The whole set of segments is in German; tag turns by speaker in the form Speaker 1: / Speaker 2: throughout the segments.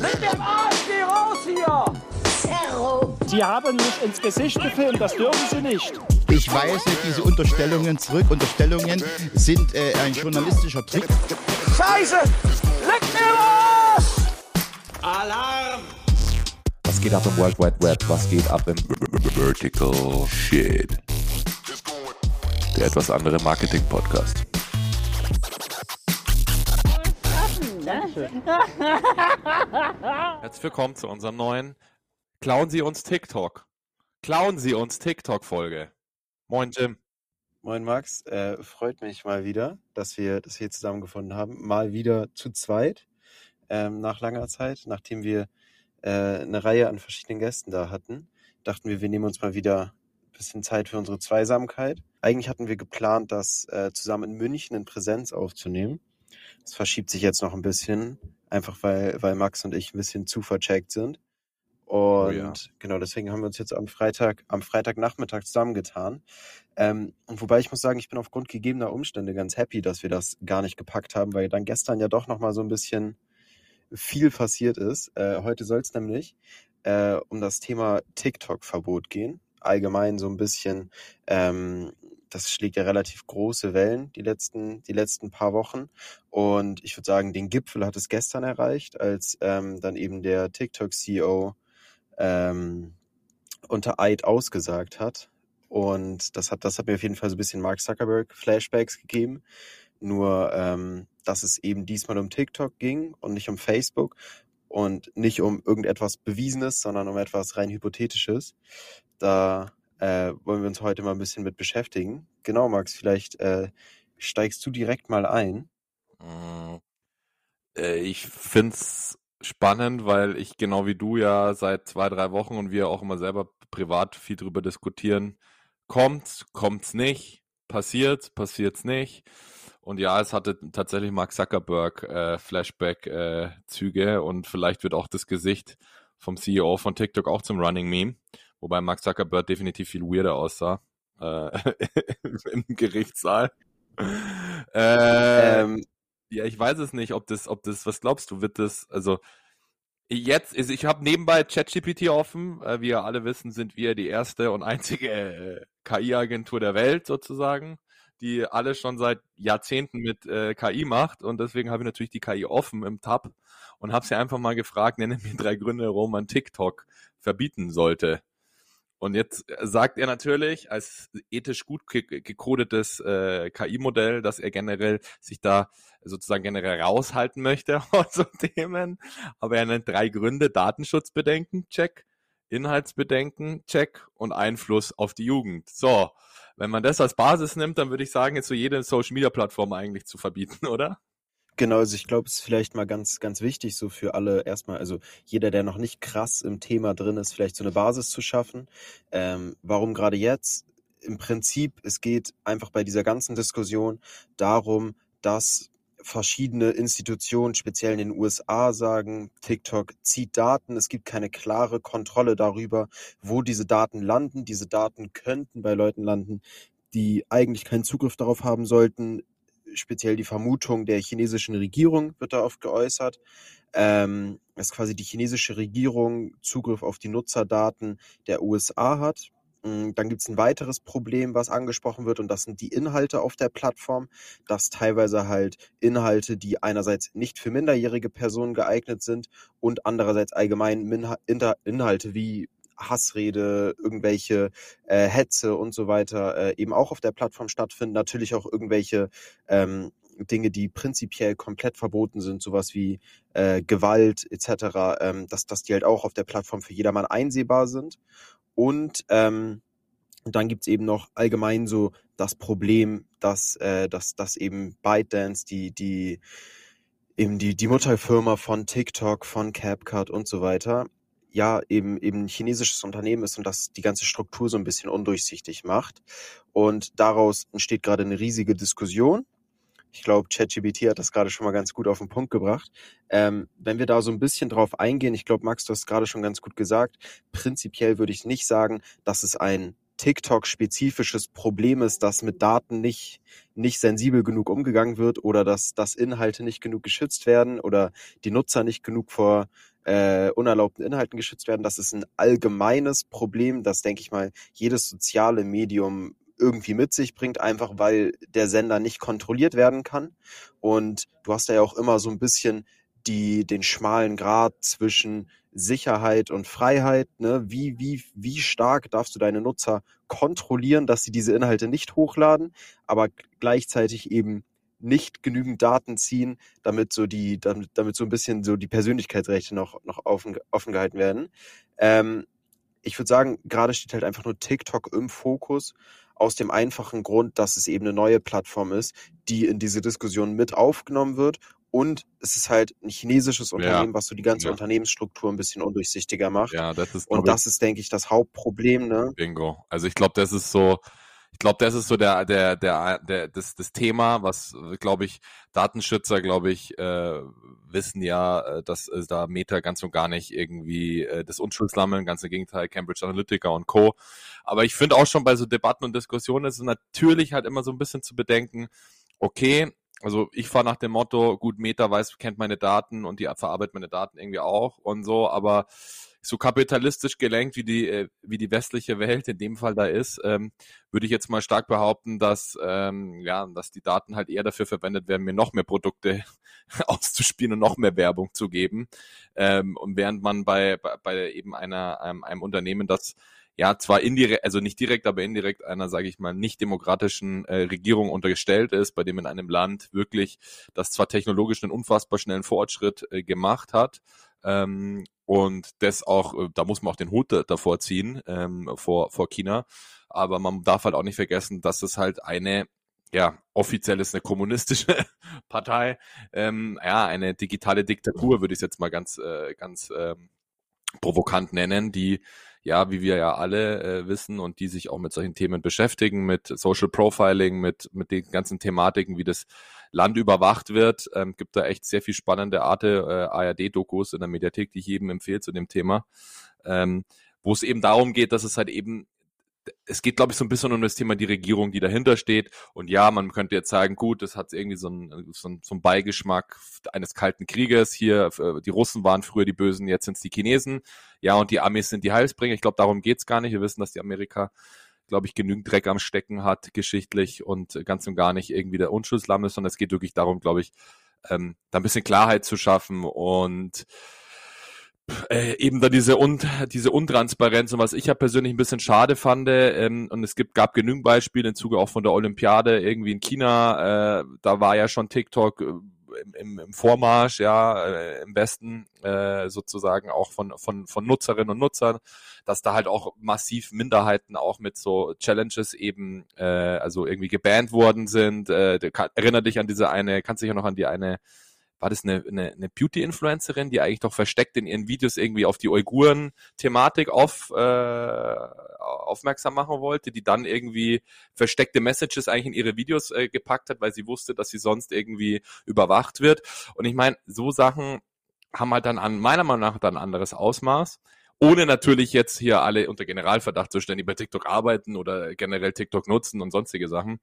Speaker 1: Leg mir am Arsch, geh raus hier!
Speaker 2: Zerro.
Speaker 3: Sie haben mich ins Gesicht gefilmt, das dürfen Sie nicht.
Speaker 4: Ich weise diese Unterstellungen zurück. Unterstellungen sind äh, ein journalistischer Trick.
Speaker 1: Scheiße! Leg mir Arsch!
Speaker 5: Alarm!
Speaker 6: Was geht ab im World Wide Web? Was geht ab im
Speaker 7: Vertical Shit. Der etwas andere Marketing-Podcast. Herzlich willkommen zu unserem neuen Klauen Sie uns TikTok. Klauen Sie uns TikTok-Folge. Moin, Jim.
Speaker 8: Moin Max, äh, freut mich mal wieder, dass wir das hier zusammengefunden haben. Mal wieder zu zweit, ähm, nach langer Zeit, nachdem wir äh, eine Reihe an verschiedenen Gästen da hatten, dachten wir, wir nehmen uns mal wieder ein bisschen Zeit für unsere Zweisamkeit. Eigentlich hatten wir geplant, das äh, zusammen in München in Präsenz aufzunehmen. Das verschiebt sich jetzt noch ein bisschen, einfach weil, weil Max und ich ein bisschen zu vercheckt sind. Und
Speaker 7: ja.
Speaker 8: genau, deswegen haben wir uns jetzt am Freitag, am Freitagnachmittag zusammengetan. Ähm, und wobei ich muss sagen, ich bin aufgrund gegebener Umstände ganz happy, dass wir das gar nicht gepackt haben, weil dann gestern ja doch nochmal so ein bisschen viel passiert ist. Äh, heute soll es nämlich äh, um das Thema TikTok-Verbot gehen. Allgemein so ein bisschen, ähm, das schlägt ja relativ große Wellen die letzten, die letzten paar Wochen. Und ich würde sagen, den Gipfel hat es gestern erreicht, als ähm, dann eben der TikTok-CEO ähm, unter Eid ausgesagt hat. Und das hat, das hat mir auf jeden Fall so ein bisschen Mark Zuckerberg Flashbacks gegeben. Nur, ähm, dass es eben diesmal um TikTok ging und nicht um Facebook und nicht um irgendetwas Bewiesenes, sondern um etwas rein Hypothetisches. Da äh, wollen wir uns heute mal ein bisschen mit beschäftigen. Genau, Max, vielleicht äh, steigst du direkt mal ein.
Speaker 7: Mm, äh, Ich find's spannend, weil ich genau wie du ja seit zwei, drei Wochen und wir auch immer selber privat viel drüber diskutieren. Kommt's, kommt's nicht, passiert's, passiert's nicht. Und ja, es hatte tatsächlich Mark Zuckerberg äh, Flashback-Züge und vielleicht wird auch das Gesicht vom CEO von TikTok auch zum Running Meme, wobei Mark Zuckerberg definitiv viel weirder aussah äh, im Gerichtssaal. Äh,
Speaker 8: Ähm,
Speaker 7: ja, ich weiß es nicht, ob das, ob das, was glaubst du, wird das, also jetzt, ist, ich habe nebenbei ChatGPT offen, äh, wie ihr alle wissen, sind wir die erste und einzige äh, KI-Agentur der Welt sozusagen, die alles schon seit Jahrzehnten mit äh, KI macht und deswegen habe ich natürlich die KI offen im Tab und habe sie einfach mal gefragt, nenne mir drei Gründe, warum man TikTok verbieten sollte. Und jetzt sagt er natürlich als ethisch gut ge gecodetes äh, KI-Modell, dass er generell sich da sozusagen generell raushalten möchte aus so Themen. Aber er nennt drei Gründe. Datenschutzbedenken, check. Inhaltsbedenken, check. Und Einfluss auf die Jugend. So, wenn man das als Basis nimmt, dann würde ich sagen, ist so jede Social-Media-Plattform eigentlich zu verbieten, oder?
Speaker 8: Genau, also ich glaube, es ist vielleicht mal ganz, ganz wichtig, so für alle erstmal, also jeder, der noch nicht krass im Thema drin ist, vielleicht so eine Basis zu schaffen. Ähm, warum gerade jetzt? Im Prinzip, es geht einfach bei dieser ganzen Diskussion darum, dass verschiedene Institutionen, speziell in den USA, sagen, TikTok zieht Daten, es gibt keine klare Kontrolle darüber, wo diese Daten landen. Diese Daten könnten bei Leuten landen, die eigentlich keinen Zugriff darauf haben sollten. Speziell die Vermutung der chinesischen Regierung wird da oft geäußert, ähm, dass quasi die chinesische Regierung Zugriff auf die Nutzerdaten der USA hat. Mm, Dann gibt es ein weiteres Problem, was angesprochen wird, und das sind die Inhalte auf der Plattform, dass teilweise halt Inhalte, die einerseits nicht für minderjährige Personen geeignet sind und andererseits allgemein Inhalte wie Hassrede, irgendwelche äh, Hetze und so weiter äh, eben auch auf der Plattform stattfinden. Natürlich auch irgendwelche ähm, Dinge, die prinzipiell komplett verboten sind, sowas wie äh, Gewalt etc., ähm, dass, dass die halt auch auf der Plattform für jedermann einsehbar sind. Und ähm, und dann gibt's eben noch allgemein so das Problem, dass, äh, dass, dass eben ByteDance, die, die, eben die, die Mutterfirma von TikTok, von CapCut und so weiter, ja, eben, eben ein chinesisches Unternehmen ist und das die ganze Struktur so ein bisschen undurchsichtig macht. Und daraus entsteht gerade eine riesige Diskussion. Ich glaube, ChatGPT hat das gerade schon mal ganz gut auf den Punkt gebracht. Ähm, wenn wir da so ein bisschen drauf eingehen, ich glaube, Max, du hast gerade schon ganz gut gesagt, prinzipiell würde ich nicht sagen, dass es ein TikTok-spezifisches Problem ist, dass mit Daten nicht, nicht sensibel genug umgegangen wird oder dass, dass Inhalte nicht genug geschützt werden oder die Nutzer nicht genug vor äh, unerlaubten Inhalten geschützt werden. Das ist ein allgemeines Problem, das, denke ich mal, jedes soziale Medium irgendwie mit sich bringt, einfach weil der Sender nicht kontrolliert werden kann. Und du hast ja auch immer so ein bisschen die, den schmalen Grad zwischen Sicherheit und Freiheit. Ne? Wie, wie, wie stark darfst du deine Nutzer kontrollieren, dass sie diese Inhalte nicht hochladen, aber gleichzeitig eben nicht genügend Daten ziehen, damit so die, damit, damit so ein bisschen so die Persönlichkeitsrechte noch, noch offen, offen gehalten werden. Ähm, ich würde sagen, gerade steht halt einfach nur TikTok im Fokus, aus dem einfachen Grund, dass es eben eine neue Plattform ist, die in diese Diskussion mit aufgenommen wird. Und es ist halt ein chinesisches Unternehmen,
Speaker 7: Ja.
Speaker 8: was so die ganze
Speaker 7: Ja.
Speaker 8: Unternehmensstruktur ein bisschen undurchsichtiger macht.
Speaker 7: Ja, das ist,
Speaker 8: Und das ist, denke ich, das Hauptproblem, ne?
Speaker 7: Bingo. Also ich glaube, das ist so, ich glaube, das ist so der, der, der, der, das, das Thema, was, glaube ich, Datenschützer, glaube ich, äh, wissen ja, äh, dass äh, da Meta ganz und gar nicht irgendwie äh, das Unschuldslammeln, ganz im Gegenteil, Cambridge Analytica und Co. Aber ich finde auch schon bei so Debatten und Diskussionen ist es natürlich halt immer so ein bisschen zu bedenken, okay, also ich fahre nach dem Motto, gut, Meta weiß, kennt meine Daten und die verarbeitet meine Daten irgendwie auch und so, aber so kapitalistisch gelenkt, wie die, äh, wie die westliche Welt in dem Fall da ist, ähm, würde ich jetzt mal stark behaupten, dass, ähm, ja, dass die Daten halt eher dafür verwendet werden, mir noch mehr Produkte auszuspielen und noch mehr Werbung zu geben. Ähm, und während man bei, bei, bei eben einer, einem, einem Unternehmen, das ja zwar indirekt, also nicht direkt, aber indirekt einer, sage ich mal, nicht demokratischen äh, Regierung untergestellt ist, bei dem in einem Land wirklich das zwar technologisch einen unfassbar schnellen Fortschritt äh, gemacht hat, ähm, und das auch, äh, da muss man auch den Hut da- davor ziehen, ähm, vor, vor China. Aber man darf halt auch nicht vergessen, dass es halt eine, ja, offiziell ist eine kommunistische Partei, ähm, ja, eine digitale Diktatur, würde ich es jetzt mal ganz, äh, ganz ähm, provokant nennen, die ja, wie wir ja alle äh, wissen und die sich auch mit solchen Themen beschäftigen, mit Social Profiling, mit, mit den ganzen Thematiken, wie das Land überwacht wird. Ähm, gibt da echt sehr viel spannende Arte äh, ARD-Dokus in der Mediathek, die ich jedem empfehle zu dem Thema, ähm, wo es eben darum geht, dass es halt eben es geht, glaube ich, so ein bisschen um das Thema die Regierung, die dahinter steht. Und ja, man könnte jetzt sagen, gut, das hat irgendwie so einen, so einen, so einen Beigeschmack eines kalten Krieges. Hier, äh, die Russen waren früher die Bösen, jetzt sind es die Chinesen. Ja, und die Amis sind die Heilsbringer. Ich glaube, darum geht's gar nicht. Wir wissen, dass die Amerika, glaube ich, genügend Dreck am Stecken hat, geschichtlich und ganz und gar nicht irgendwie der Unschuldslamm ist, sondern es geht wirklich darum, glaube ich, ähm, da ein bisschen Klarheit zu schaffen und äh, eben da diese, Un diese Untransparenz und was ich ja persönlich ein bisschen schade fand, ähm, und es gibt, gab genügend Beispiele im Zuge auch von der Olympiade irgendwie in China, äh, da war ja schon TikTok äh, im, im, Vormarsch, ja, äh, im Westen äh, sozusagen auch von, von, von Nutzerinnen und Nutzern, dass da halt auch massiv Minderheiten auch mit so Challenges eben, äh, also irgendwie gebannt worden sind. Äh, kann, erinnere dich an diese eine, kannst dich ja noch an die eine war das eine, eine, eine Beauty-Influencerin, die eigentlich doch versteckt in ihren Videos irgendwie auf die Uiguren-Thematik auf, äh, aufmerksam machen wollte, die dann irgendwie versteckte Messages eigentlich in ihre Videos äh, gepackt hat, weil sie wusste, dass sie sonst irgendwie überwacht wird. Und ich meine, so Sachen haben halt dann an meiner Meinung nach dann ein anderes Ausmaß. Ohne natürlich jetzt hier alle unter Generalverdacht zu stellen, die bei TikTok arbeiten oder generell TikTok nutzen und sonstige Sachen.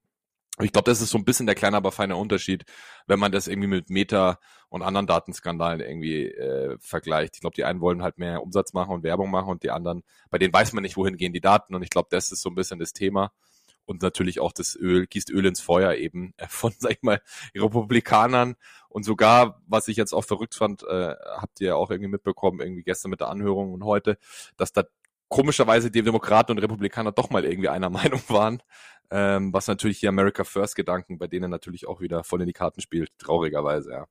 Speaker 7: Ich glaube, das ist so ein bisschen der kleine, aber feine Unterschied, wenn man das irgendwie mit Meta und anderen Datenskandalen irgendwie äh, vergleicht. Ich glaube, die einen wollen halt mehr Umsatz machen und Werbung machen und die anderen, bei denen weiß man nicht, wohin gehen die Daten. Und ich glaube, das ist so ein bisschen das Thema. Und natürlich auch das Öl, gießt Öl ins Feuer eben von, sag ich mal, Republikanern. Und sogar, was ich jetzt auch verrückt fand, äh, habt ihr auch irgendwie mitbekommen, irgendwie gestern mit der Anhörung und heute, dass da komischerweise die Demokraten und Republikaner doch mal irgendwie einer Meinung waren, ähm, was natürlich hier America First Gedanken bei denen natürlich auch wieder voll in die Karten spielt, traurigerweise, ja.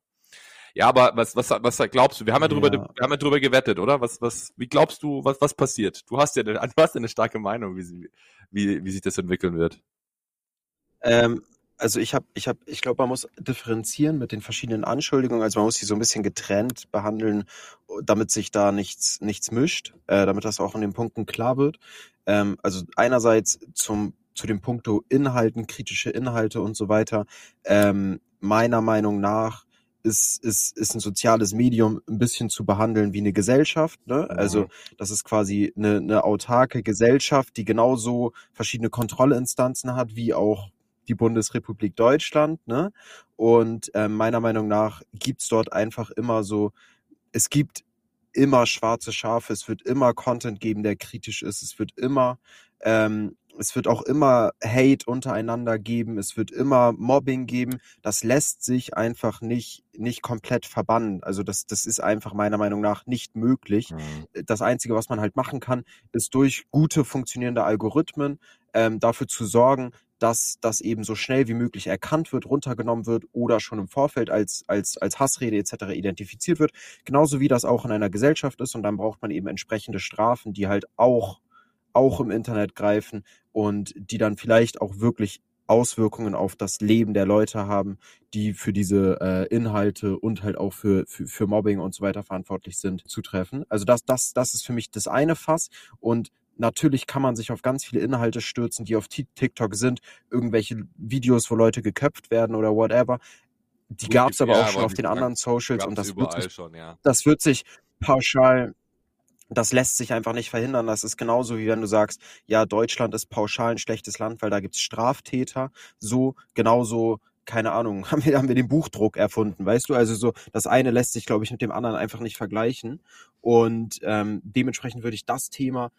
Speaker 7: Ja, aber was, was, was glaubst du? Wir haben ja drüber,
Speaker 8: Ja.
Speaker 7: wir haben ja drüber gewettet, oder? Was, was, wie glaubst du, was, was passiert? Du hast ja, eine- du hast ja eine starke Meinung, wie, sie, wie, wie sich das entwickeln wird.
Speaker 8: Ähm, also ich habe, ich habe, ich glaube, man muss differenzieren mit den verschiedenen Anschuldigungen. Also man muss sie so ein bisschen getrennt behandeln, damit sich da nichts, nichts mischt, äh, damit das auch in den Punkten klar wird. Ähm, also einerseits zum zu dem Punkto Inhalten, kritische Inhalte und so weiter. Ähm, meiner Meinung nach ist, ist, ist ein soziales Medium ein bisschen zu behandeln wie eine Gesellschaft. Ne? Also
Speaker 7: Mhm.
Speaker 8: das ist quasi eine, eine autarke Gesellschaft, die genauso verschiedene Kontrollinstanzen hat wie auch die Bundesrepublik Deutschland. Ne? Und ähm, meiner Meinung nach gibt's dort einfach immer so, es gibt immer schwarze Schafe, es wird immer Content geben, der kritisch ist, es wird immer ähm, es wird auch immer Hate untereinander geben, es wird immer Mobbing geben. Das lässt sich einfach nicht, nicht komplett verbannen. Also das, das ist einfach meiner Meinung nach nicht möglich.
Speaker 7: Mhm.
Speaker 8: Das Einzige, was man halt machen kann, ist durch gute funktionierende Algorithmen ähm, dafür zu sorgen, dass das eben so schnell wie möglich erkannt wird, runtergenommen wird oder schon im Vorfeld als, als, als Hassrede etc. identifiziert wird. Genauso wie das auch in einer Gesellschaft ist. Und dann braucht man eben entsprechende Strafen, die halt auch auch im Internet greifen und die dann vielleicht auch wirklich Auswirkungen auf das Leben der Leute haben, die für diese äh, Inhalte und halt auch für, für, für Mobbing und so weiter verantwortlich sind, zutreffen. Also das, das, das ist für mich das eine Fass. Und natürlich kann man sich auf ganz viele Inhalte stürzen, die auf TikTok sind, irgendwelche Videos, wo Leute geköpft werden oder whatever. Die gab es aber
Speaker 7: Ja,
Speaker 8: auch schon
Speaker 7: aber
Speaker 8: auf den anderen Socials und das wird sich
Speaker 7: schon, ja.
Speaker 8: das wird sich pauschal, das lässt sich einfach nicht verhindern. Das ist genauso wie wenn du sagst, ja, Deutschland ist pauschal ein schlechtes Land, weil da gibt's Straftäter. So, genauso, keine Ahnung, haben wir, haben wir den Buchdruck erfunden, weißt du? Also so, das eine lässt sich, glaube ich, mit dem anderen einfach nicht vergleichen. Und ähm, dementsprechend würde ich das Thema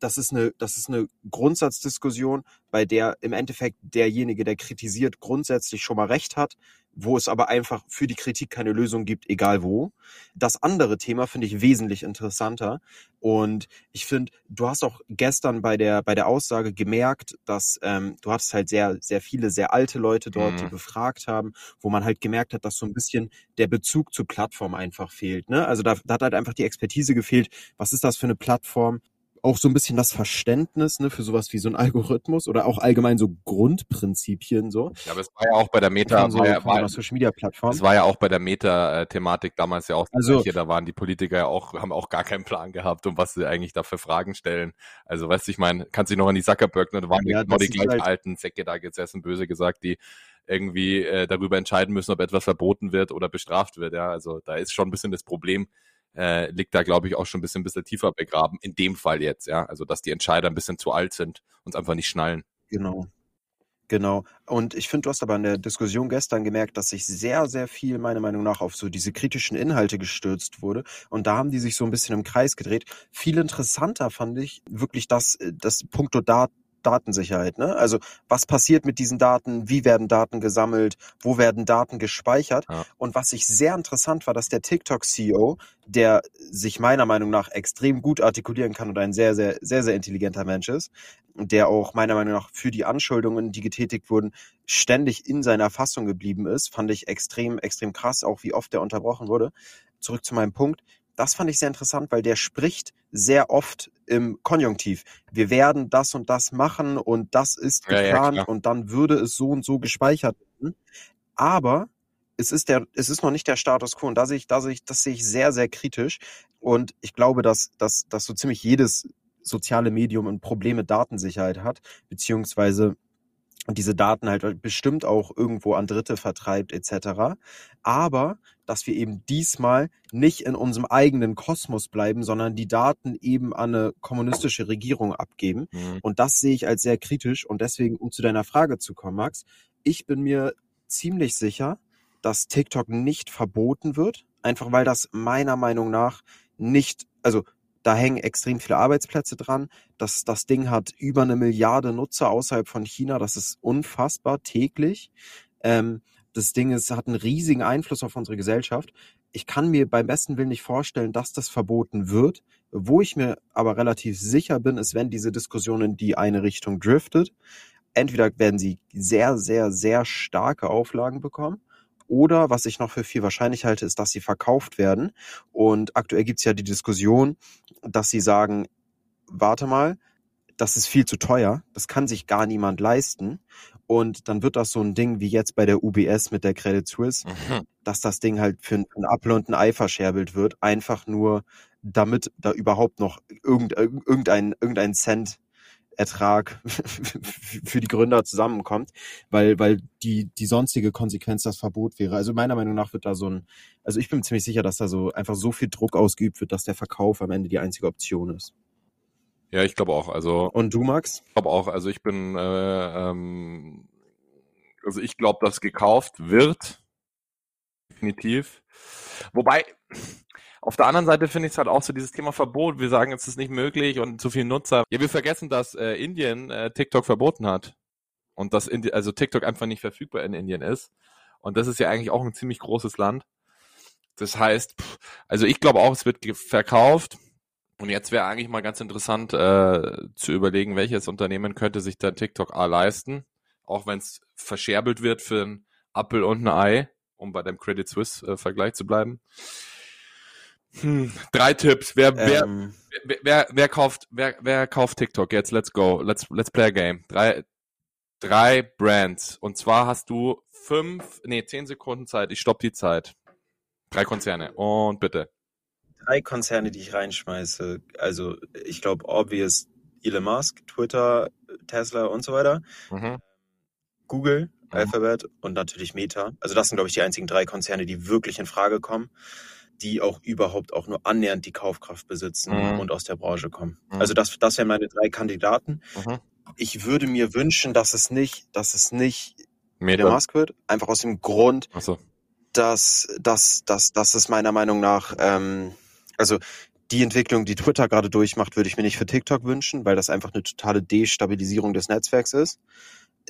Speaker 8: das ist eine, das ist eine Grundsatzdiskussion, bei der im Endeffekt derjenige, der kritisiert, grundsätzlich schon mal recht hat, wo es aber einfach für die Kritik keine Lösung gibt, egal wo. Das andere Thema finde ich wesentlich interessanter. Und ich finde, du hast auch gestern bei der, bei der Aussage gemerkt, dass ähm, du hattest halt sehr, sehr viele, sehr alte Leute dort, die
Speaker 7: Mhm.
Speaker 8: befragt haben, wo man halt gemerkt hat, dass so ein bisschen der Bezug zur Plattform einfach fehlt. Ne? Also da, da hat halt einfach die Expertise gefehlt. Was ist das für eine Plattform? Auch so ein bisschen das Verständnis ne, für sowas wie so ein Algorithmus oder auch allgemein so Grundprinzipien so
Speaker 7: Ja, aber es war ja auch bei der Meta,
Speaker 8: so,
Speaker 7: war, ja, war,
Speaker 8: Social Media Plattform.
Speaker 7: es war ja auch bei der Meta-Thematik damals ja auch
Speaker 8: Also-
Speaker 7: Gleiche. Da waren die Politiker ja auch, haben auch gar keinen Plan gehabt, um was sie eigentlich da für Fragen stellen. Also, weißt du, ich meine, kannst du dich noch an die Zuckerberg, ne, da waren ja genau die gleichen
Speaker 8: halt-
Speaker 7: alten Säcke da gesessen, böse gesagt, die irgendwie äh, darüber entscheiden müssen, ob etwas verboten wird oder bestraft wird. Ja, also da ist schon ein bisschen das Problem, äh, liegt da, glaube ich, auch schon ein bisschen, ein bisschen tiefer begraben. In dem Fall jetzt, ja. Also, dass die Entscheider ein bisschen zu alt sind und es einfach nicht schnallen.
Speaker 8: Genau. Genau. Und ich finde, du hast aber in der Diskussion gestern gemerkt, dass sich sehr, sehr viel, meiner Meinung nach, auf so diese kritischen Inhalte gestürzt wurde. Und da haben die sich so ein bisschen im Kreis gedreht. Viel interessanter fand ich wirklich das, äh, das Punkto Dat Datensicherheit. Ne? Also was passiert mit diesen Daten? Wie werden Daten gesammelt? Wo werden Daten gespeichert?
Speaker 7: Ja.
Speaker 8: Und was ich sehr interessant war, dass der TikTok-CEO, der sich meiner Meinung nach extrem gut artikulieren kann und ein sehr, sehr, sehr, sehr intelligenter Mensch ist, und der auch meiner Meinung nach für die Anschuldungen, die getätigt wurden, ständig in seiner Fassung geblieben ist, fand ich extrem, extrem krass, auch wie oft der unterbrochen wurde. Zurück zu meinem Punkt. Das fand ich sehr interessant, weil der spricht sehr oft im Konjunktiv. Wir werden das und das machen und das ist
Speaker 7: Ja, ja,
Speaker 8: geplant
Speaker 7: klar.
Speaker 8: und dann würde es so und so gespeichert werden. Aber es ist der, es ist noch nicht der Status quo und da sehe ich, da sehe ich, das sehe ich sehr, sehr kritisch. Und ich glaube, dass, dass, dass so ziemlich jedes soziale Medium ein Problem mit Datensicherheit hat, beziehungsweise diese Daten halt bestimmt auch irgendwo an Dritte vertreibt etc. Aber dass wir eben diesmal nicht in unserem eigenen Kosmos bleiben, sondern die Daten eben an eine kommunistische Regierung abgeben.
Speaker 7: Mhm.
Speaker 8: Und das sehe ich als sehr kritisch. Und deswegen, um zu deiner Frage zu kommen, Max, ich bin mir ziemlich sicher, dass TikTok nicht verboten wird, einfach weil das meiner Meinung nach nicht, also da hängen extrem viele Arbeitsplätze dran. Das, das Ding hat über eine Milliarde Nutzer außerhalb von China. Das ist unfassbar täglich. Ähm, das Ding ist, hat einen riesigen Einfluss auf unsere Gesellschaft. Ich kann mir beim besten Willen nicht vorstellen, dass das verboten wird. Wo ich mir aber relativ sicher bin, ist, wenn diese Diskussion in die eine Richtung driftet, entweder werden sie sehr, sehr, sehr starke Auflagen bekommen. Oder was ich noch für viel wahrscheinlich halte, ist, dass sie verkauft werden. Und aktuell gibt's ja die Diskussion, dass sie sagen, warte mal, das ist viel zu teuer, das kann sich gar niemand leisten. Und dann wird das so ein Ding wie jetzt bei der UBS mit der Credit Suisse,
Speaker 7: Mhm.
Speaker 8: dass das Ding halt für einen Apfel und ein Ei verscherbelt wird, einfach nur damit da überhaupt noch irgend, irgendein, irgendein Cent Ertrag für die Gründer zusammenkommt, weil, weil die, die sonstige Konsequenz das Verbot wäre. Also meiner Meinung nach wird da so ein, also ich bin ziemlich sicher, dass da so einfach so viel Druck ausgeübt wird, dass der Verkauf am Ende die einzige Option ist.
Speaker 7: Ja, ich glaube auch. Also
Speaker 8: Und du, Max?
Speaker 7: Ich glaube auch, also ich bin, äh, ähm, also ich glaube, dass gekauft wird. Definitiv. Wobei, Auf der anderen Seite finde ich es halt auch so dieses Thema Verbot. Wir sagen, es ist nicht möglich und zu viele Nutzer. Ja, wir vergessen, dass äh, Indien äh, TikTok verboten hat und dass Indi also TikTok einfach nicht verfügbar in Indien ist. Und das ist ja eigentlich auch ein ziemlich großes Land. Das heißt, pff, also ich glaube auch, es wird verkauft. Und jetzt wäre eigentlich mal ganz interessant äh, zu überlegen, welches Unternehmen könnte sich dann TikTok A leisten, auch wenn es verscherbelt wird für ein Apple und ein Ei, um bei dem Credit Suisse äh, zu bleiben. Hm, drei Tipps. Wer, wer,
Speaker 8: Ähm,
Speaker 7: wer, wer, wer kauft, wer, wer kauft TikTok? Jetzt let's go. Let's, let's play a game. Drei, drei Brands. Und zwar hast du fünf, nee, zehn Sekunden Zeit. Ich stopp die Zeit. Drei Konzerne. Und bitte.
Speaker 8: drei Konzerne, die ich reinschmeiße. Also ich glaube, obvious Elon Musk, Twitter, Tesla und so weiter.
Speaker 7: Mhm.
Speaker 8: Google,
Speaker 7: Mhm.
Speaker 8: Alphabet und natürlich Meta. Also das sind, glaube ich, die einzigen drei Konzerne, die wirklich in Frage kommen, die auch überhaupt auch nur annähernd die Kaufkraft besitzen
Speaker 7: Mhm.
Speaker 8: und aus der Branche kommen.
Speaker 7: Mhm.
Speaker 8: Also das, das wären meine drei Kandidaten.
Speaker 7: Mhm.
Speaker 8: Ich würde mir wünschen, dass es nicht, dass es nicht
Speaker 7: Meta.
Speaker 8: Musk wird. Einfach aus dem Grund,
Speaker 7: Achso.
Speaker 8: dass, dass, dass, dass es meiner Meinung nach, ähm, also die Entwicklung, die Twitter gerade durchmacht, würde ich mir nicht für TikTok wünschen, weil das einfach eine totale Destabilisierung des Netzwerks ist.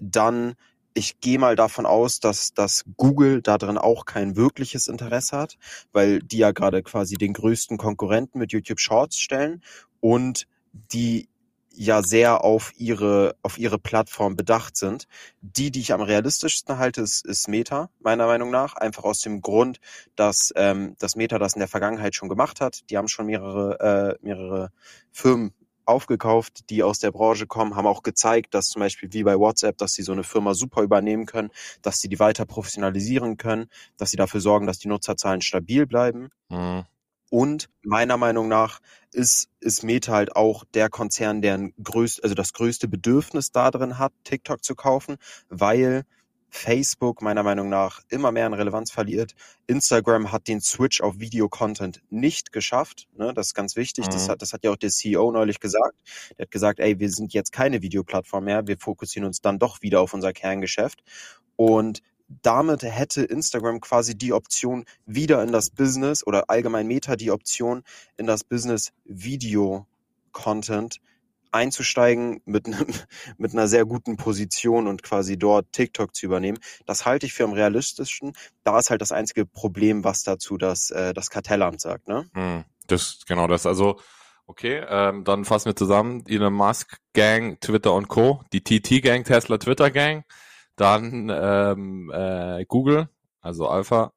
Speaker 8: Dann, ich gehe mal davon aus, dass, dass Google da drin auch kein wirkliches Interesse hat, weil die ja gerade quasi den größten Konkurrenten mit YouTube Shorts stellen und die ja sehr auf ihre, auf ihre Plattform bedacht sind. Die, die ich am realistischsten halte, ist, ist Meta, meiner Meinung nach. Einfach aus dem Grund, dass, ähm, dass Meta das in der Vergangenheit schon gemacht hat. Die haben schon mehrere, äh, mehrere Firmen aufgekauft, die aus der Branche kommen, haben auch gezeigt, dass zum Beispiel wie bei WhatsApp, dass sie so eine Firma super übernehmen können, dass sie die weiter professionalisieren können, dass sie dafür sorgen, dass die Nutzerzahlen stabil bleiben.
Speaker 7: Mhm.
Speaker 8: Und meiner Meinung nach ist, ist Meta halt auch der Konzern, der ein größt, also das größte Bedürfnis da drin hat, TikTok zu kaufen, weil Facebook meiner Meinung nach immer mehr an Relevanz verliert. Instagram hat den Switch auf Video-Content nicht geschafft. Ne? Das ist ganz wichtig. Das,
Speaker 7: Mhm.
Speaker 8: hat, das hat ja auch der CEO neulich gesagt. Der hat gesagt, ey, wir sind jetzt keine Videoplattform mehr. Wir fokussieren uns dann doch wieder auf unser Kerngeschäft. Und damit hätte Instagram quasi die Option, wieder in das Business oder allgemein Meta die Option, in das Business Video Content einzusteigen mit, einem, mit einer sehr guten Position und quasi dort TikTok zu übernehmen. Das halte ich für am realistischen. Da ist halt das einzige Problem, was dazu das, äh, das Kartellamt sagt. Ne?
Speaker 7: Hm, das, genau das. Also, okay, ähm, dann fassen wir zusammen. Elon Musk Gang, Twitter und Co. Die TT Gang, Tesla, Twitter Gang. Dann ähm, äh, Google, also Alpha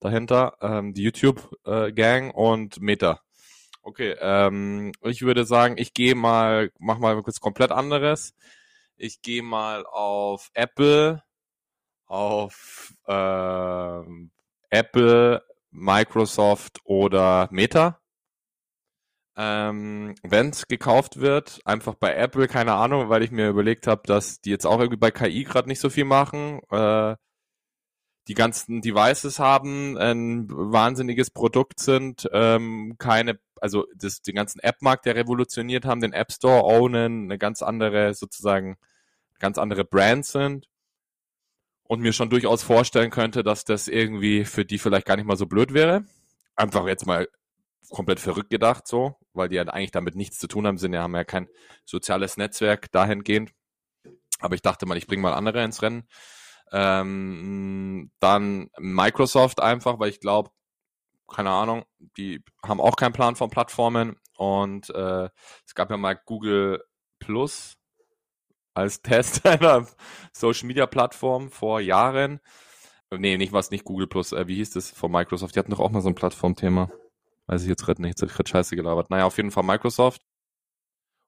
Speaker 7: dahinter, ähm, die YouTube äh, Gang und Meta. Okay, ähm, ich würde sagen, ich gehe mal, mach mal kurz komplett anderes. Ich gehe mal auf Apple, auf ähm, Apple, Microsoft oder Meta. Ähm, wenn es gekauft wird, einfach bei Apple, keine Ahnung, weil ich mir überlegt habe, dass die jetzt auch irgendwie bei KI gerade nicht so viel machen. Äh, die ganzen Devices haben, ein wahnsinniges Produkt sind, ähm, keine, also das, den ganzen App-Markt, der revolutioniert haben, den App Store ownen, eine ganz andere, sozusagen, ganz andere Brands sind und mir schon durchaus vorstellen könnte, dass das irgendwie für die vielleicht gar nicht mal so blöd wäre. Einfach jetzt mal komplett verrückt gedacht so, weil die ja eigentlich damit nichts zu tun haben, sind ja, haben ja kein soziales Netzwerk dahingehend. Aber ich dachte mal, ich bringe mal andere ins Rennen. Ähm, dann Microsoft einfach, weil ich glaube, keine Ahnung, die haben auch keinen Plan von Plattformen und äh, es gab ja mal Google Plus als Test einer Social Media Plattform vor Jahren. Nee, nicht was, nicht Google Plus, äh, wie hieß das von Microsoft? Die hatten doch auch mal so ein Plattformthema. Weiß ich jetzt gerade nicht, jetzt hab ich gerade scheiße gelabert. Naja, auf jeden Fall Microsoft.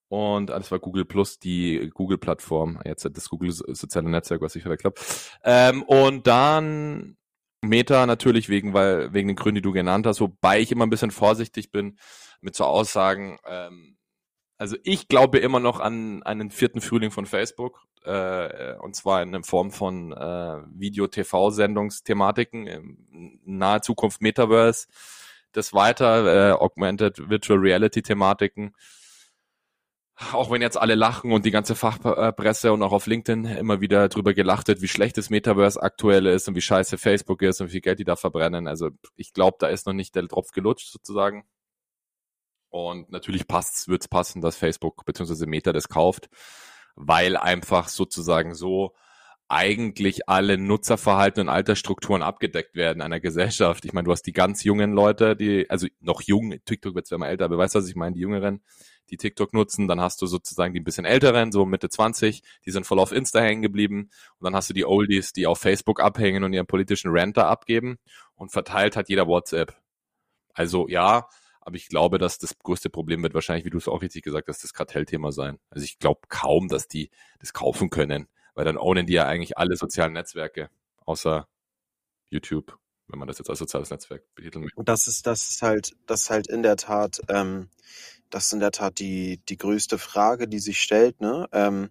Speaker 7: Und das war Google Plus, die Google-Plattform. Jetzt das Google soziale Netzwerk, was ich verwechselt habe. Ähm, und dann Meta natürlich wegen, weil, wegen den Gründen, die du genannt hast, wobei ich immer ein bisschen vorsichtig bin mit so Aussagen. Ähm, also ich glaube immer noch an einen vierten Frühling von Facebook, äh, und zwar in Form von äh, Video-TV-Sendungsthematiken, in naher Zukunft Metaverse, das weiter, äh, Augmented Virtual Reality-Thematiken. Auch wenn jetzt alle lachen und die ganze Fachpresse und auch auf LinkedIn immer wieder drüber gelacht wird, wie schlecht das Metaverse aktuell ist und wie scheiße Facebook ist und wie viel Geld die da verbrennen. Also ich glaube, da ist noch nicht der Tropf gelutscht sozusagen. Und natürlich passt's, wird's passen, dass Facebook bzw. Meta das kauft, weil einfach sozusagen so eigentlich alle Nutzerverhalten und Altersstrukturen abgedeckt werden einer Gesellschaft. Ich meine, du hast die ganz jungen Leute, die, also noch jung, TikTok wird zwar mal älter, aber weißt du, was ich meine, die Jüngeren, die TikTok nutzen, dann hast du sozusagen die ein bisschen älteren, so Mitte 20, die sind voll auf Insta hängen geblieben und dann hast du die Oldies, die auf Facebook abhängen und ihren politischen Renter abgeben und verteilt hat jeder WhatsApp. Also ja, aber ich glaube, dass das größte Problem wird wahrscheinlich, wie du es auch richtig gesagt hast, das Kartellthema sein. Also ich glaube kaum, dass die das kaufen können, weil dann ownen die ja eigentlich alle sozialen Netzwerke, außer YouTube, wenn man das jetzt als soziales Netzwerk betiteln möchte.
Speaker 8: Und das ist, das ist halt, das ist halt in der Tat ähm, das ist in der Tat die, die größte Frage, die sich stellt. Ne? Ähm,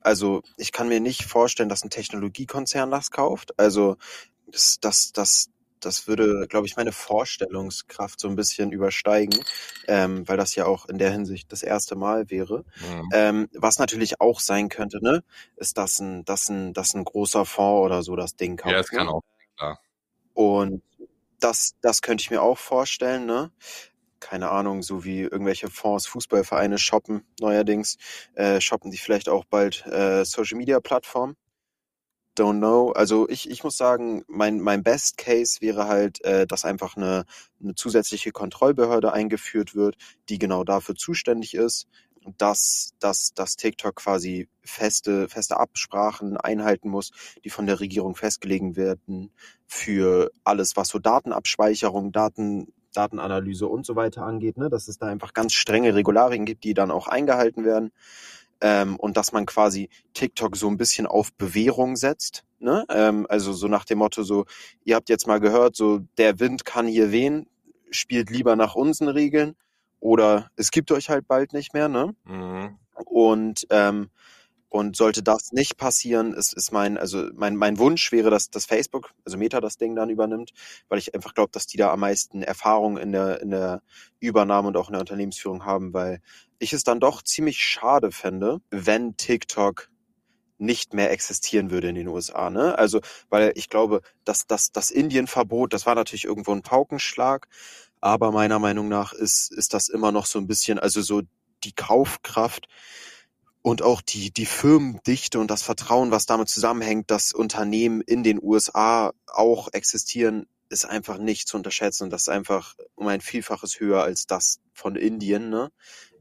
Speaker 8: also ich kann mir nicht vorstellen, dass ein Technologiekonzern das kauft. Also das, das, das, das würde, glaube ich, meine Vorstellungskraft so ein bisschen übersteigen, ähm, weil das ja auch in der Hinsicht das erste Mal wäre. Mhm. Ähm, was natürlich auch sein könnte, ne, ist, dass ein, dass ein, dass ein großer Fonds oder so das Ding kauft.
Speaker 7: Ja, das kann
Speaker 8: ne?
Speaker 7: auch, klar.
Speaker 8: Und das, das könnte ich mir auch vorstellen, ne? Keine Ahnung, so wie irgendwelche Fonds, Fußballvereine shoppen neuerdings, äh, shoppen die vielleicht auch bald äh, Social Media Plattformen. Don't know. Also ich, ich muss sagen, mein, mein Best Case wäre halt, äh, dass einfach eine, eine zusätzliche Kontrollbehörde eingeführt wird, die genau dafür zuständig ist, dass, dass, dass TikTok quasi feste, feste Absprachen einhalten muss, die von der Regierung festgelegt werden für alles, was so Datenabspeicherung, Daten, Datenanalyse und so weiter angeht, ne, dass es da einfach ganz strenge Regularien gibt, die dann auch eingehalten werden. Ähm, und dass man quasi TikTok so ein bisschen auf Bewährung setzt. Ne? Ähm, also so nach dem Motto, so, ihr habt jetzt mal gehört, so der Wind kann hier wehen, spielt lieber nach unseren Regeln oder es gibt euch halt bald nicht mehr, ne? Mhm. Und ähm, und sollte das nicht passieren, ist, ist mein, also mein, mein Wunsch wäre, dass, dass Facebook, also Meta das Ding dann übernimmt, weil ich einfach glaube, dass die da am meisten Erfahrung in der, in der Übernahme und auch in der Unternehmensführung haben, weil ich es dann doch ziemlich schade fände, wenn TikTok nicht mehr existieren würde in den USA. Ne? Also, weil ich glaube, dass das, das Indien-Verbot, das war natürlich irgendwo ein Paukenschlag, aber meiner Meinung nach ist, ist das immer noch so ein bisschen, also so die Kaufkraft und auch die, die Firmendichte und das Vertrauen, was damit zusammenhängt, dass Unternehmen in den USA auch existieren, ist einfach nicht zu unterschätzen. Und das ist einfach um ein Vielfaches höher als das von Indien. Ne?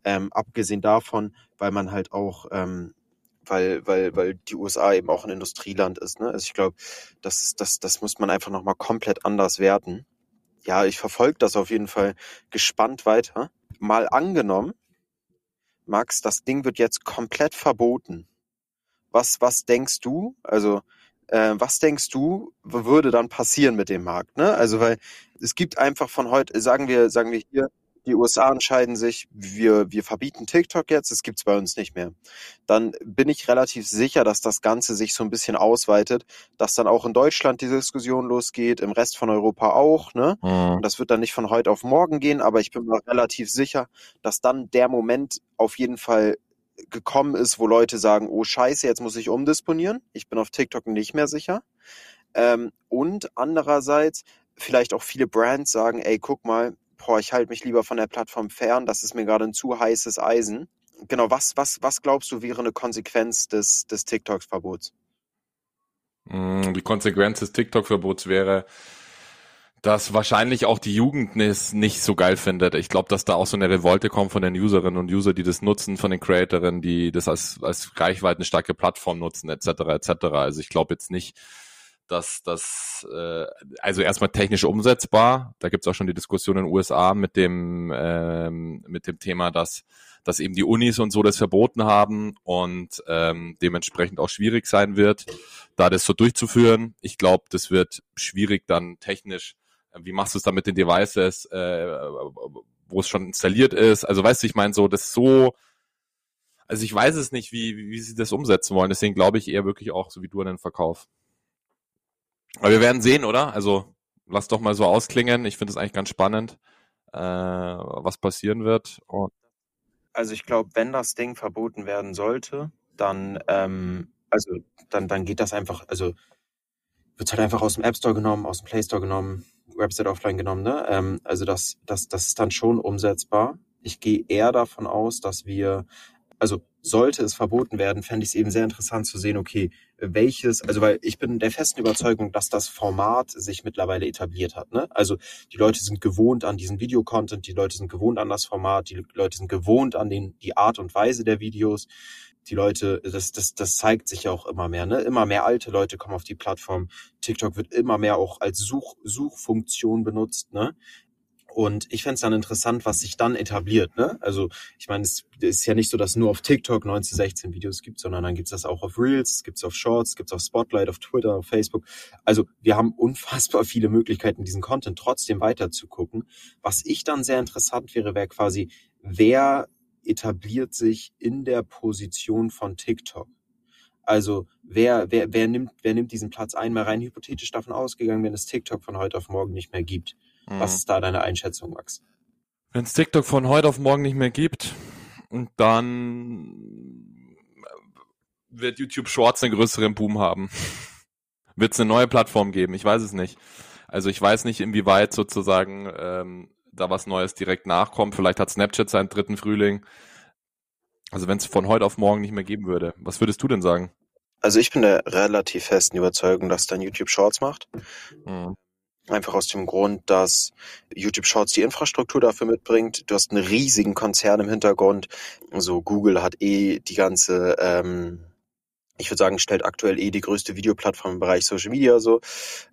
Speaker 8: Ähm, abgesehen davon, weil man halt auch, ähm, weil, weil, weil die USA eben auch ein Industrieland ist. Ne? Also ich glaube, das das, das muss man einfach nochmal komplett anders werten. Ja, ich verfolge das auf jeden Fall gespannt weiter. Mal angenommen, Max, das Ding wird jetzt komplett verboten. Was, was denkst du? Also, äh, was denkst du, würde dann passieren mit dem Markt? Ne? Also, weil es gibt einfach von heute, sagen wir, sagen wir hier, die USA entscheiden sich, wir, wir verbieten TikTok jetzt, es gibt's bei uns nicht mehr. Dann bin ich relativ sicher, dass das Ganze sich so ein bisschen ausweitet, dass dann auch in Deutschland die Diskussion losgeht, im Rest von Europa auch, ne? Mhm. Und das wird dann nicht von heute auf morgen gehen, aber ich bin mir relativ sicher, dass dann der Moment auf jeden Fall gekommen ist, wo Leute sagen, oh scheiße, jetzt muss ich umdisponieren. Ich bin auf TikTok nicht mehr sicher. Ähm, und andererseits vielleicht auch viele Brands sagen, ey, guck mal, boah, ich halte mich lieber von der Plattform fern, das ist mir gerade ein zu heißes Eisen. Genau, was, was, was glaubst du wäre eine Konsequenz des, des TikTok-Verbots?
Speaker 7: Mm, die Konsequenz des TikTok-Verbots wäre, dass wahrscheinlich auch die Jugend es nicht so geil findet. Ich glaube, dass da auch so eine Revolte kommt von den Userinnen und User, die das nutzen, von den Creatorinnen, die das als, als reichweitenstarke Plattform nutzen, etc. etc. Also ich glaube jetzt nicht, dass das äh, also erstmal technisch umsetzbar. Da gibt es auch schon die Diskussion in den USA mit dem ähm, mit dem Thema, dass dass eben die Unis und so das verboten haben und ähm, dementsprechend auch schwierig sein wird, da das so durchzuführen. Ich glaube, das wird schwierig dann technisch. Wie machst du es dann mit den Devices, äh, wo es schon installiert ist? Also weißt du, ich meine so, das so also ich weiß es nicht, wie, wie sie das umsetzen wollen. Deswegen glaube ich eher wirklich auch, so wie du an den Verkauf. Aber wir werden sehen, oder? Also lass doch mal so ausklingen. Ich finde es eigentlich ganz spannend, äh, was passieren wird. Und
Speaker 8: Also ich glaube, wenn das Ding verboten werden sollte, dann, ähm, also dann, dann geht das einfach, also wird halt einfach aus dem App Store genommen, aus dem Play Store genommen, Website offline genommen, ne? Ähm, also das, das, das ist dann schon umsetzbar. Ich gehe eher davon aus, dass wir, also sollte es verboten werden, fände ich es eben sehr interessant zu sehen, okay, welches, also weil ich bin der festen Überzeugung, dass das Format sich mittlerweile etabliert hat. Ne? Also die Leute sind gewohnt an diesen Videocontent, die Leute sind gewohnt an das Format, die Leute sind gewohnt an den, die Art und Weise der Videos. Die Leute, das, das, das zeigt sich ja auch immer mehr. Ne? Immer mehr alte Leute kommen auf die Plattform. TikTok wird immer mehr auch als Such, Suchfunktion benutzt. Ne? Und ich fände es dann interessant, was sich dann etabliert. Ne? Also ich meine, es ist ja nicht so, dass nur auf TikTok 19, 16 Videos gibt, sondern dann gibt's das auch auf Reels, es gibt's auf Shorts, es gibt's auf Spotlight, auf Twitter, auf Facebook. Also wir haben unfassbar viele Möglichkeiten, diesen Content trotzdem weiter zu gucken. Was ich dann sehr interessant wäre, wäre quasi, wer etabliert sich in der Position von TikTok? Also wer, wer, wer, nimmt, wer nimmt diesen Platz ein? Mal rein hypothetisch davon ausgegangen, wenn es TikTok von heute auf morgen nicht mehr gibt. Mhm. Was ist da deine Einschätzung, Max?
Speaker 7: Wenn es TikTok von heute auf morgen nicht mehr gibt, dann wird YouTube Shorts einen größeren Boom haben. wird es eine neue Plattform geben? Ich weiß es nicht. Also ich weiß nicht, inwieweit sozusagen ähm, da was Neues direkt nachkommt. Vielleicht hat Snapchat seinen dritten Frühling. Also wenn es von heute auf morgen nicht mehr geben würde, was würdest du denn sagen?
Speaker 8: Also ich bin der relativ festen Überzeugung, dass dann YouTube Shorts macht. Mhm. Einfach aus dem Grund, dass YouTube Shorts die Infrastruktur dafür mitbringt. Du hast einen riesigen Konzern im Hintergrund. So Google hat eh die ganze, ähm, ich würde sagen, stellt aktuell eh die größte Videoplattform im Bereich Social Media so.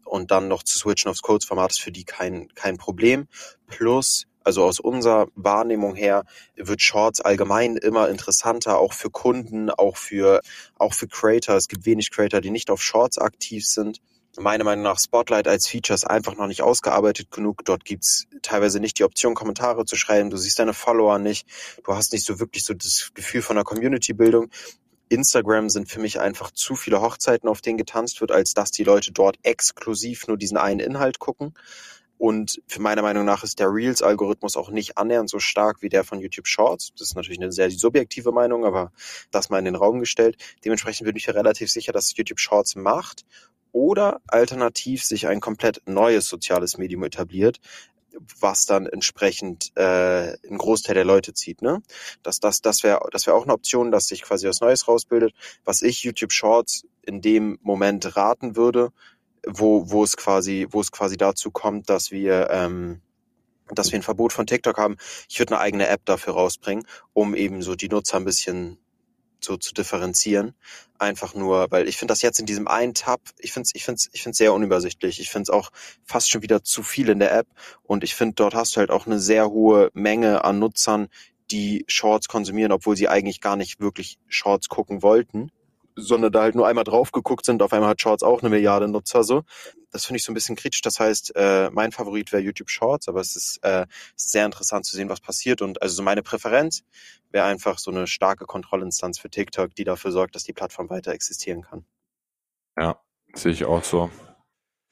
Speaker 8: Und dann noch zu switchen aufs Codes-Format ist für die kein, kein Problem. Plus, also aus unserer Wahrnehmung her wird Shorts allgemein immer interessanter, auch für Kunden, auch für, auch für Creator. Es gibt wenig Creator, die nicht auf Shorts aktiv sind meiner Meinung nach Spotlight als Features einfach noch nicht ausgearbeitet genug. Dort gibt's teilweise nicht die Option, Kommentare zu schreiben. Du siehst deine Follower nicht. Du hast nicht so wirklich so das Gefühl von einer Community-Bildung. Instagram sind für mich einfach zu viele Hochzeiten, auf denen getanzt wird, als dass die Leute dort exklusiv nur diesen einen Inhalt gucken. Und für meiner Meinung nach ist der Reels-Algorithmus auch nicht annähernd so stark wie der von YouTube Shorts. Das ist natürlich eine sehr subjektive Meinung, aber das mal in den Raum gestellt. Dementsprechend bin ich relativ sicher, dass YouTube Shorts macht oder alternativ sich ein komplett neues soziales Medium etabliert, was dann entsprechend äh, einen Großteil der Leute zieht. Ne? Das, das, das wäre das wär auch eine Option, dass sich quasi was Neues rausbildet. Was ich YouTube Shorts in dem Moment raten würde, wo, wo es quasi, wo es quasi dazu kommt, dass wir ähm, dass wir ein Verbot von TikTok haben. Ich würde eine eigene App dafür rausbringen, um eben so die Nutzer ein bisschen so zu differenzieren. Einfach nur, weil ich finde das jetzt in diesem einen Tab, ich finde es ich find's, ich find's sehr unübersichtlich. Ich finde es auch fast schon wieder zu viel in der App. Und ich finde, dort hast du halt auch eine sehr hohe Menge an Nutzern, die Shorts konsumieren, obwohl sie eigentlich gar nicht wirklich Shorts gucken wollten sondern da halt nur einmal drauf geguckt sind. Auf einmal hat Shorts auch eine Milliarde Nutzer so. Das finde ich so ein bisschen kritisch. Das heißt, äh, mein Favorit wäre YouTube Shorts, aber es ist äh, sehr interessant zu sehen, was passiert. Und also so meine Präferenz wäre einfach so eine starke Kontrollinstanz für TikTok, die dafür sorgt, dass die Plattform weiter existieren kann.
Speaker 7: Ja, sehe ich auch so.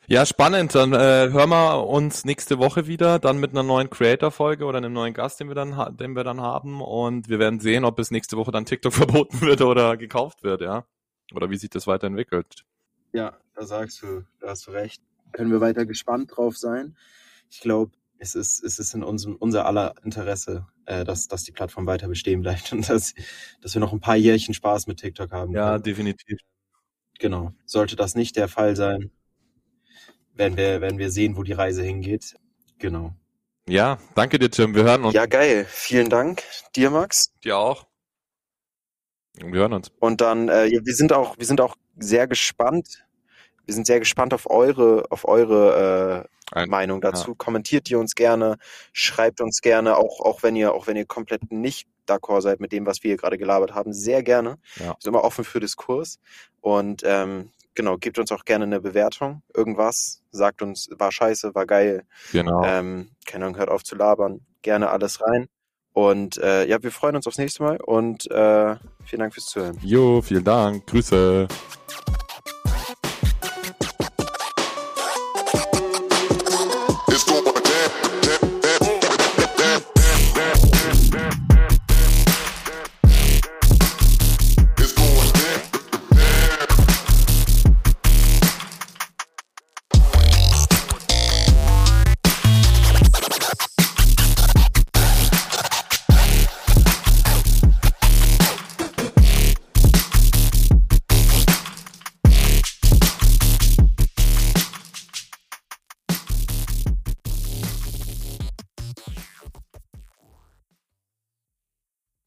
Speaker 7: Ja, spannend. Dann äh, hören wir uns nächste Woche wieder, dann mit einer neuen Creator-Folge oder einem neuen Gast, den wir dann, den wir dann haben. Und wir werden sehen, ob es nächste Woche dann TikTok verboten wird oder gekauft wird, ja. Oder wie sich das weiterentwickelt.
Speaker 8: Ja, da sagst du, da hast du recht. Können wir weiter gespannt drauf sein. Ich glaube, es ist, es ist in unserem, unser aller Interesse, äh, dass, dass die Plattform weiter bestehen bleibt und dass, dass wir noch ein paar Jährchen Spaß mit TikTok haben.
Speaker 7: Ja, können. definitiv.
Speaker 8: Genau. Sollte das nicht der Fall sein, werden wir, werden wir sehen, wo die Reise hingeht. Genau.
Speaker 7: Ja, danke dir, Tim. Wir hören uns.
Speaker 8: Ja, geil. Vielen Dank dir, Max.
Speaker 7: Dir auch. Wir hören uns.
Speaker 8: Und dann, äh, ja, wir sind auch, wir sind auch sehr gespannt. Wir sind sehr gespannt auf eure, auf eure äh, Ein, Meinung dazu. Ja. Kommentiert ihr uns gerne, schreibt uns gerne, auch, auch wenn ihr, auch wenn ihr komplett nicht d'accord seid mit dem, was wir hier gerade gelabert haben, sehr gerne. Ja. Wir sind immer offen für Diskurs. Und ähm, genau, gebt uns auch gerne eine Bewertung, irgendwas, sagt uns, war scheiße, war geil.
Speaker 7: Genau.
Speaker 8: Ähm, keine Ahnung, hört auf zu labern, gerne alles rein. Und äh, ja, wir freuen uns aufs nächste Mal und äh, vielen Dank fürs Zuhören.
Speaker 7: Jo, vielen Dank. Grüße.